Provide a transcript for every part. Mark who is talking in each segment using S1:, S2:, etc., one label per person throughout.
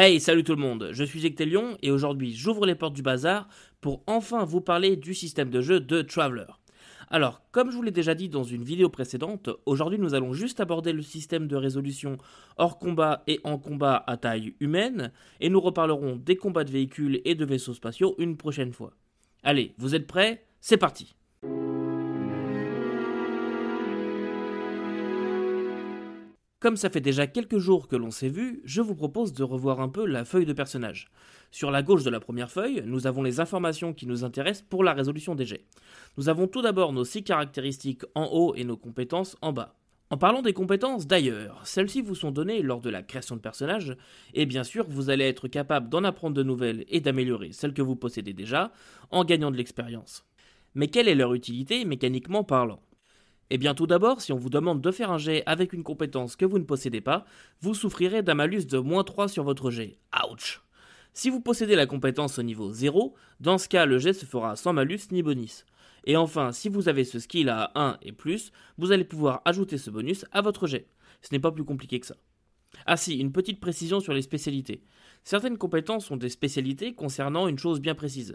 S1: Hey, salut tout le monde, je suis Ectelion et aujourd'hui j'ouvre les portes du bazar pour enfin vous parler du système de jeu de Traveler. Alors, comme je vous l'ai déjà dit dans une vidéo précédente, aujourd'hui nous allons juste aborder le système de résolution hors combat et en combat à taille humaine, et nous reparlerons des combats de véhicules et de vaisseaux spatiaux une prochaine fois. Allez, vous êtes prêts? C'est parti Comme ça fait déjà quelques jours que l'on s'est vu, je vous propose de revoir un peu la feuille de personnage. Sur la gauche de la première feuille, nous avons les informations qui nous intéressent pour la résolution des jets. Nous avons tout d'abord nos 6 caractéristiques en haut et nos compétences en bas. En parlant des compétences d'ailleurs, celles-ci vous sont données lors de la création de personnage, et bien sûr vous allez être capable d'en apprendre de nouvelles et d'améliorer celles que vous possédez déjà, en gagnant de l'expérience. Mais quelle est leur utilité mécaniquement parlant? Eh bien tout d'abord, si on vous demande de faire un jet avec une compétence que vous ne possédez pas, vous souffrirez d'un malus de moins 3 sur votre jet. Ouch Si vous possédez la compétence au niveau 0, dans ce cas le jet se fera sans malus ni bonus. Et enfin, si vous avez ce skill à 1 et plus, vous allez pouvoir ajouter ce bonus à votre jet. Ce n'est pas plus compliqué que ça. Ah si, une petite précision sur les spécialités. Certaines compétences ont des spécialités concernant une chose bien précise.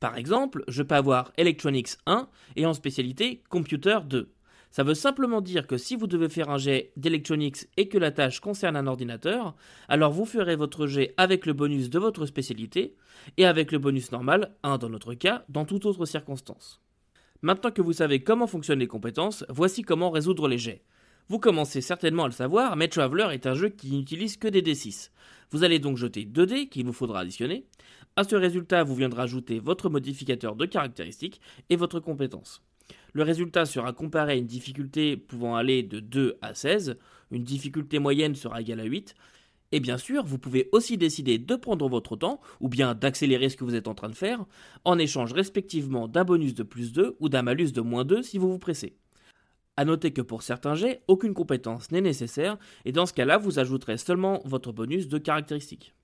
S1: Par exemple, je peux avoir Electronics 1 et en spécialité Computer 2. Ça veut simplement dire que si vous devez faire un jet d'Electronics et que la tâche concerne un ordinateur, alors vous ferez votre jet avec le bonus de votre spécialité et avec le bonus normal, 1 dans notre cas, dans toute autre circonstance. Maintenant que vous savez comment fonctionnent les compétences, voici comment résoudre les jets. Vous commencez certainement à le savoir, mais Traveler est un jeu qui n'utilise que des D6. Vous allez donc jeter 2 dés qu'il vous faudra additionner. À ce résultat, vous viendrez ajouter votre modificateur de caractéristiques et votre compétence. Le résultat sera comparé à une difficulté pouvant aller de 2 à 16, une difficulté moyenne sera égale à 8, et bien sûr, vous pouvez aussi décider de prendre votre temps, ou bien d'accélérer ce que vous êtes en train de faire, en échange respectivement d'un bonus de plus 2 ou d'un malus de moins 2 si vous vous pressez. A noter que pour certains jets, aucune compétence n'est nécessaire, et dans ce cas-là, vous ajouterez seulement votre bonus de caractéristiques.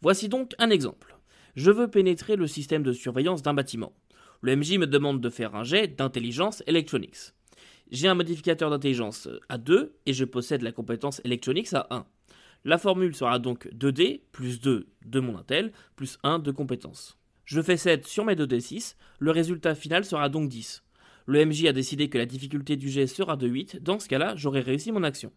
S1: Voici donc un exemple. Je veux pénétrer le système de surveillance d'un bâtiment. Le MJ me demande de faire un jet d'intelligence electronics. J'ai un modificateur d'intelligence à 2 et je possède la compétence electronics à 1. La formule sera donc 2D plus 2 de mon intel plus 1 de compétence. Je fais 7 sur mes 2D6, le résultat final sera donc 10. Le MJ a décidé que la difficulté du jet sera de 8, dans ce cas-là, j'aurai réussi mon action.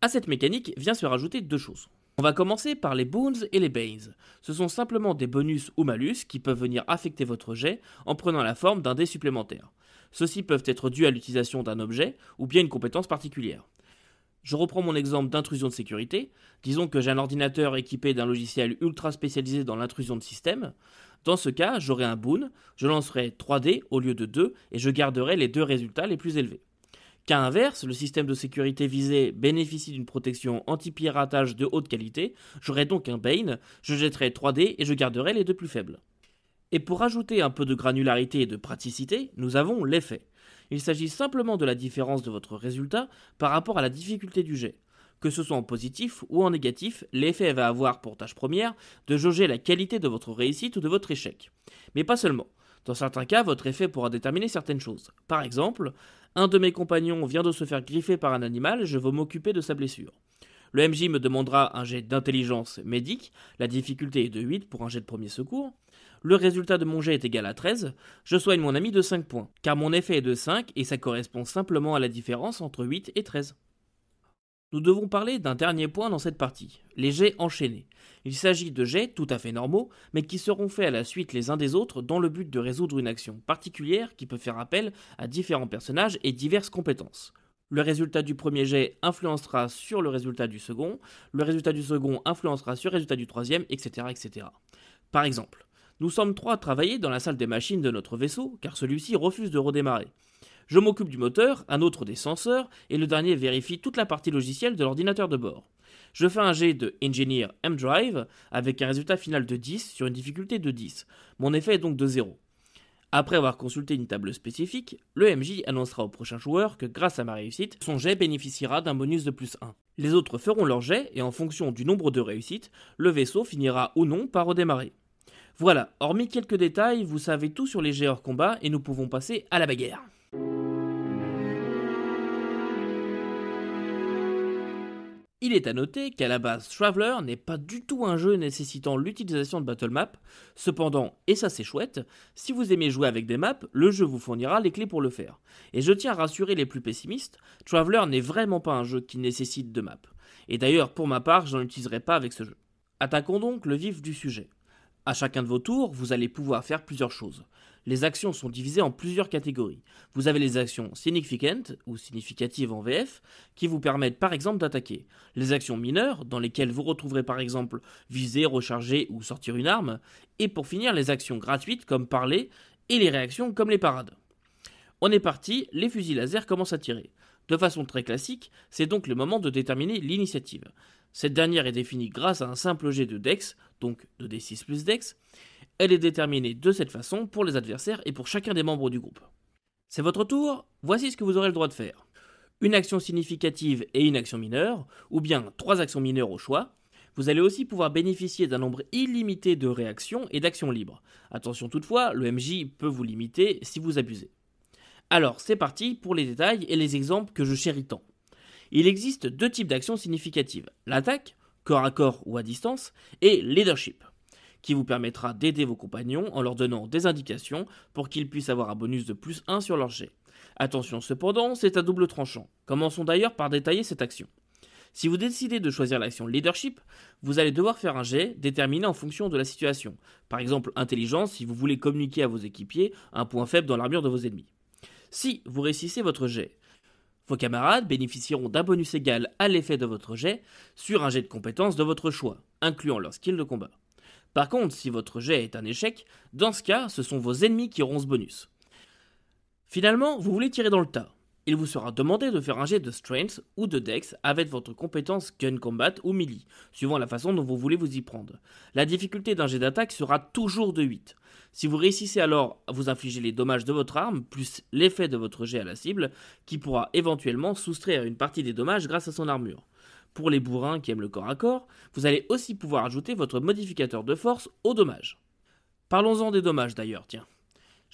S1: À cette mécanique vient se rajouter deux choses. On va commencer par les boons et les banes. Ce sont simplement des bonus ou malus qui peuvent venir affecter votre jet en prenant la forme d'un dé supplémentaire. Ceux-ci peuvent être dus à l'utilisation d'un objet ou bien une compétence particulière. Je reprends mon exemple d'intrusion de sécurité. Disons que j'ai un ordinateur équipé d'un logiciel ultra spécialisé dans l'intrusion de système. Dans ce cas, j'aurai un boon, je lancerai 3 dés au lieu de 2 et je garderai les deux résultats les plus élevés. Qu'à inverse, le système de sécurité visé bénéficie d'une protection anti-piratage de haute qualité, j'aurai donc un Bane, je jetterai 3D et je garderai les deux plus faibles. Et pour ajouter un peu de granularité et de praticité, nous avons l'effet. Il s'agit simplement de la différence de votre résultat par rapport à la difficulté du jet. Que ce soit en positif ou en négatif, l'effet va avoir pour tâche première de jauger la qualité de votre réussite ou de votre échec. Mais pas seulement. Dans certains cas, votre effet pourra déterminer certaines choses. Par exemple, un de mes compagnons vient de se faire griffer par un animal, je veux m'occuper de sa blessure. Le MJ me demandera un jet d'intelligence médique, la difficulté est de 8 pour un jet de premier secours. Le résultat de mon jet est égal à 13, je soigne mon ami de 5 points, car mon effet est de 5 et ça correspond simplement à la différence entre 8 et 13 nous devons parler d'un dernier point dans cette partie, les jets enchaînés. Il s'agit de jets tout à fait normaux, mais qui seront faits à la suite les uns des autres dans le but de résoudre une action particulière qui peut faire appel à différents personnages et diverses compétences. Le résultat du premier jet influencera sur le résultat du second, le résultat du second influencera sur le résultat du troisième, etc. etc. Par exemple, nous sommes trois à travailler dans la salle des machines de notre vaisseau, car celui-ci refuse de redémarrer. Je m'occupe du moteur, un autre des senseurs, et le dernier vérifie toute la partie logicielle de l'ordinateur de bord. Je fais un jet de Engineer M-Drive avec un résultat final de 10 sur une difficulté de 10. Mon effet est donc de 0. Après avoir consulté une table spécifique, le MJ annoncera au prochain joueur que grâce à ma réussite, son jet bénéficiera d'un bonus de plus 1. Les autres feront leur jet et en fonction du nombre de réussites, le vaisseau finira ou non par redémarrer. Voilà, hormis quelques détails, vous savez tout sur les jets hors combat et nous pouvons passer à la bagarre. Il est à noter qu'à la base, Traveler n'est pas du tout un jeu nécessitant l'utilisation de battle map. Cependant, et ça c'est chouette, si vous aimez jouer avec des maps, le jeu vous fournira les clés pour le faire. Et je tiens à rassurer les plus pessimistes, Traveler n'est vraiment pas un jeu qui nécessite de map. Et d'ailleurs, pour ma part, je n'en utiliserai pas avec ce jeu. Attaquons donc le vif du sujet. À chacun de vos tours, vous allez pouvoir faire plusieurs choses les actions sont divisées en plusieurs catégories. Vous avez les actions significant ou significatives en VF qui vous permettent par exemple d'attaquer. Les actions mineures dans lesquelles vous retrouverez par exemple viser, recharger ou sortir une arme. Et pour finir les actions gratuites comme parler et les réactions comme les parades. On est parti, les fusils laser commencent à tirer. De façon très classique, c'est donc le moment de déterminer l'initiative. Cette dernière est définie grâce à un simple jet de Dex, donc de D6 plus Dex, elle est déterminée de cette façon pour les adversaires et pour chacun des membres du groupe. C'est votre tour, voici ce que vous aurez le droit de faire. Une action significative et une action mineure, ou bien trois actions mineures au choix. Vous allez aussi pouvoir bénéficier d'un nombre illimité de réactions et d'actions libres. Attention toutefois, le MJ peut vous limiter si vous abusez. Alors, c'est parti pour les détails et les exemples que je chéris tant. Il existe deux types d'actions significatives l'attaque, corps à corps ou à distance, et leadership qui vous permettra d'aider vos compagnons en leur donnant des indications pour qu'ils puissent avoir un bonus de plus 1 sur leur jet. Attention cependant, c'est à double tranchant. Commençons d'ailleurs par détailler cette action. Si vous décidez de choisir l'action leadership, vous allez devoir faire un jet déterminé en fonction de la situation. Par exemple, intelligence si vous voulez communiquer à vos équipiers un point faible dans l'armure de vos ennemis. Si vous réussissez votre jet, vos camarades bénéficieront d'un bonus égal à l'effet de votre jet sur un jet de compétences de votre choix, incluant leur skill de combat. Par contre, si votre jet est un échec, dans ce cas, ce sont vos ennemis qui auront ce bonus. Finalement, vous voulez tirer dans le tas. Il vous sera demandé de faire un jet de strength ou de dex avec votre compétence gun combat ou melee, suivant la façon dont vous voulez vous y prendre. La difficulté d'un jet d'attaque sera toujours de 8. Si vous réussissez alors à vous infliger les dommages de votre arme, plus l'effet de votre jet à la cible, qui pourra éventuellement soustraire une partie des dommages grâce à son armure. Pour les bourrins qui aiment le corps à corps, vous allez aussi pouvoir ajouter votre modificateur de force au dommage. Parlons-en des dommages d'ailleurs, tiens.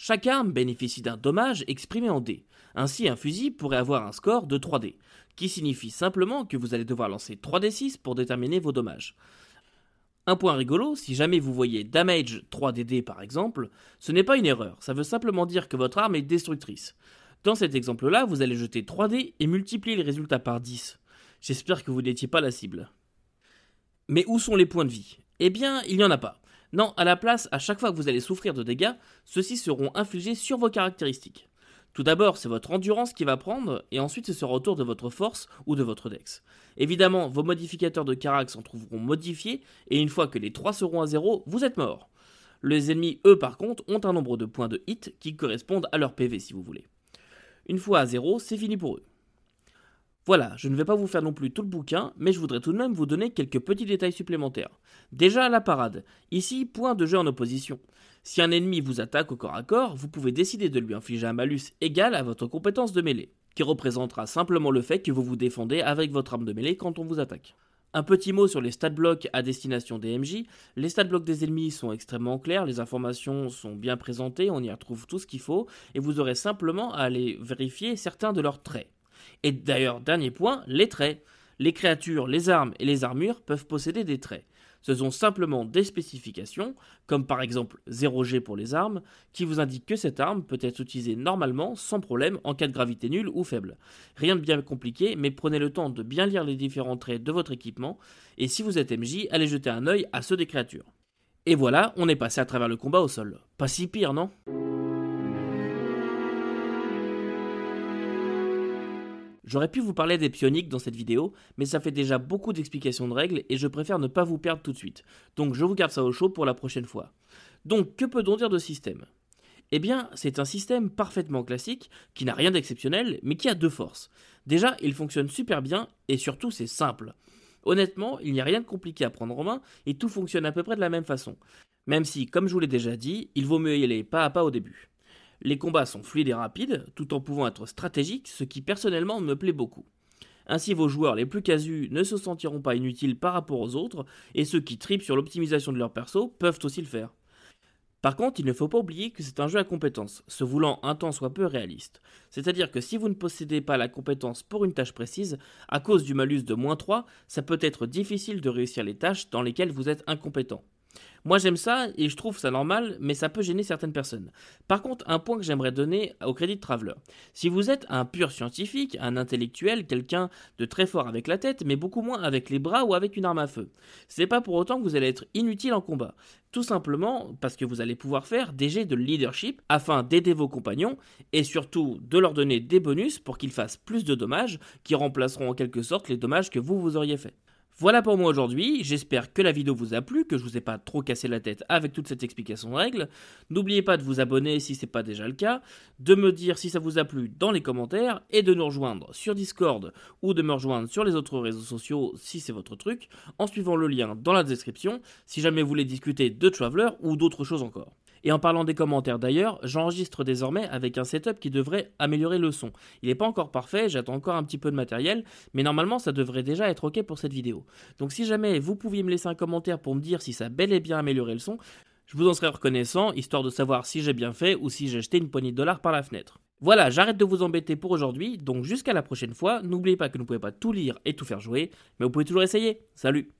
S1: Chaque arme bénéficie d'un dommage exprimé en D. Ainsi, un fusil pourrait avoir un score de 3D, qui signifie simplement que vous allez devoir lancer 3D6 pour déterminer vos dommages. Un point rigolo, si jamais vous voyez damage 3DD par exemple, ce n'est pas une erreur, ça veut simplement dire que votre arme est destructrice. Dans cet exemple-là, vous allez jeter 3D et multiplier les résultats par 10. J'espère que vous n'étiez pas la cible. Mais où sont les points de vie? Eh bien, il n'y en a pas. Non, à la place, à chaque fois que vous allez souffrir de dégâts, ceux-ci seront infligés sur vos caractéristiques. Tout d'abord, c'est votre endurance qui va prendre, et ensuite ce sera au tour de votre force ou de votre dex. Évidemment, vos modificateurs de carax s'en trouveront modifiés, et une fois que les trois seront à zéro, vous êtes mort. Les ennemis, eux, par contre, ont un nombre de points de hit qui correspondent à leur PV si vous voulez. Une fois à zéro, c'est fini pour eux. Voilà, je ne vais pas vous faire non plus tout le bouquin, mais je voudrais tout de même vous donner quelques petits détails supplémentaires. Déjà la parade. Ici, point de jeu en opposition. Si un ennemi vous attaque au corps à corps, vous pouvez décider de lui infliger un malus égal à votre compétence de mêlée, qui représentera simplement le fait que vous vous défendez avec votre arme de mêlée quand on vous attaque. Un petit mot sur les stat blocks à destination des MJ. Les stat blocks des ennemis sont extrêmement clairs, les informations sont bien présentées, on y retrouve tout ce qu'il faut, et vous aurez simplement à aller vérifier certains de leurs traits. Et d'ailleurs, dernier point, les traits. Les créatures, les armes et les armures peuvent posséder des traits. Ce sont simplement des spécifications, comme par exemple 0G pour les armes, qui vous indiquent que cette arme peut être utilisée normalement sans problème en cas de gravité nulle ou faible. Rien de bien compliqué, mais prenez le temps de bien lire les différents traits de votre équipement, et si vous êtes MJ, allez jeter un œil à ceux des créatures. Et voilà, on est passé à travers le combat au sol. Pas si pire, non? J'aurais pu vous parler des pioniques dans cette vidéo, mais ça fait déjà beaucoup d'explications de règles et je préfère ne pas vous perdre tout de suite. Donc je vous garde ça au chaud pour la prochaine fois. Donc que peut-on dire de système? Eh bien, c'est un système parfaitement classique, qui n'a rien d'exceptionnel, mais qui a deux forces. Déjà, il fonctionne super bien et surtout c'est simple. Honnêtement, il n'y a rien de compliqué à prendre en main et tout fonctionne à peu près de la même façon. Même si, comme je vous l'ai déjà dit, il vaut mieux y aller pas à pas au début. Les combats sont fluides et rapides, tout en pouvant être stratégiques, ce qui personnellement me plaît beaucoup. Ainsi vos joueurs les plus casus ne se sentiront pas inutiles par rapport aux autres, et ceux qui tripent sur l'optimisation de leur perso peuvent aussi le faire. Par contre, il ne faut pas oublier que c'est un jeu à compétences, se voulant un temps soit peu réaliste. C'est-à-dire que si vous ne possédez pas la compétence pour une tâche précise, à cause du malus de moins 3, ça peut être difficile de réussir les tâches dans lesquelles vous êtes incompétent. Moi j'aime ça et je trouve ça normal, mais ça peut gêner certaines personnes. Par contre, un point que j'aimerais donner au crédit de Traveler. Si vous êtes un pur scientifique, un intellectuel, quelqu'un de très fort avec la tête, mais beaucoup moins avec les bras ou avec une arme à feu, c'est pas pour autant que vous allez être inutile en combat. Tout simplement parce que vous allez pouvoir faire des jets de leadership afin d'aider vos compagnons et surtout de leur donner des bonus pour qu'ils fassent plus de dommages qui remplaceront en quelque sorte les dommages que vous vous auriez fait. Voilà pour moi aujourd'hui, j'espère que la vidéo vous a plu, que je vous ai pas trop cassé la tête avec toute cette explication de règles. N'oubliez pas de vous abonner si ce n'est pas déjà le cas, de me dire si ça vous a plu dans les commentaires et de nous rejoindre sur Discord ou de me rejoindre sur les autres réseaux sociaux si c'est votre truc, en suivant le lien dans la description si jamais vous voulez discuter de Traveler ou d'autres choses encore. Et en parlant des commentaires d'ailleurs, j'enregistre désormais avec un setup qui devrait améliorer le son. Il n'est pas encore parfait, j'attends encore un petit peu de matériel, mais normalement ça devrait déjà être ok pour cette vidéo. Donc si jamais vous pouviez me laisser un commentaire pour me dire si ça a bel et bien amélioré le son, je vous en serais reconnaissant, histoire de savoir si j'ai bien fait ou si j'ai jeté une poignée de dollars par la fenêtre. Voilà, j'arrête de vous embêter pour aujourd'hui, donc jusqu'à la prochaine fois, n'oubliez pas que vous ne pouvez pas tout lire et tout faire jouer, mais vous pouvez toujours essayer. Salut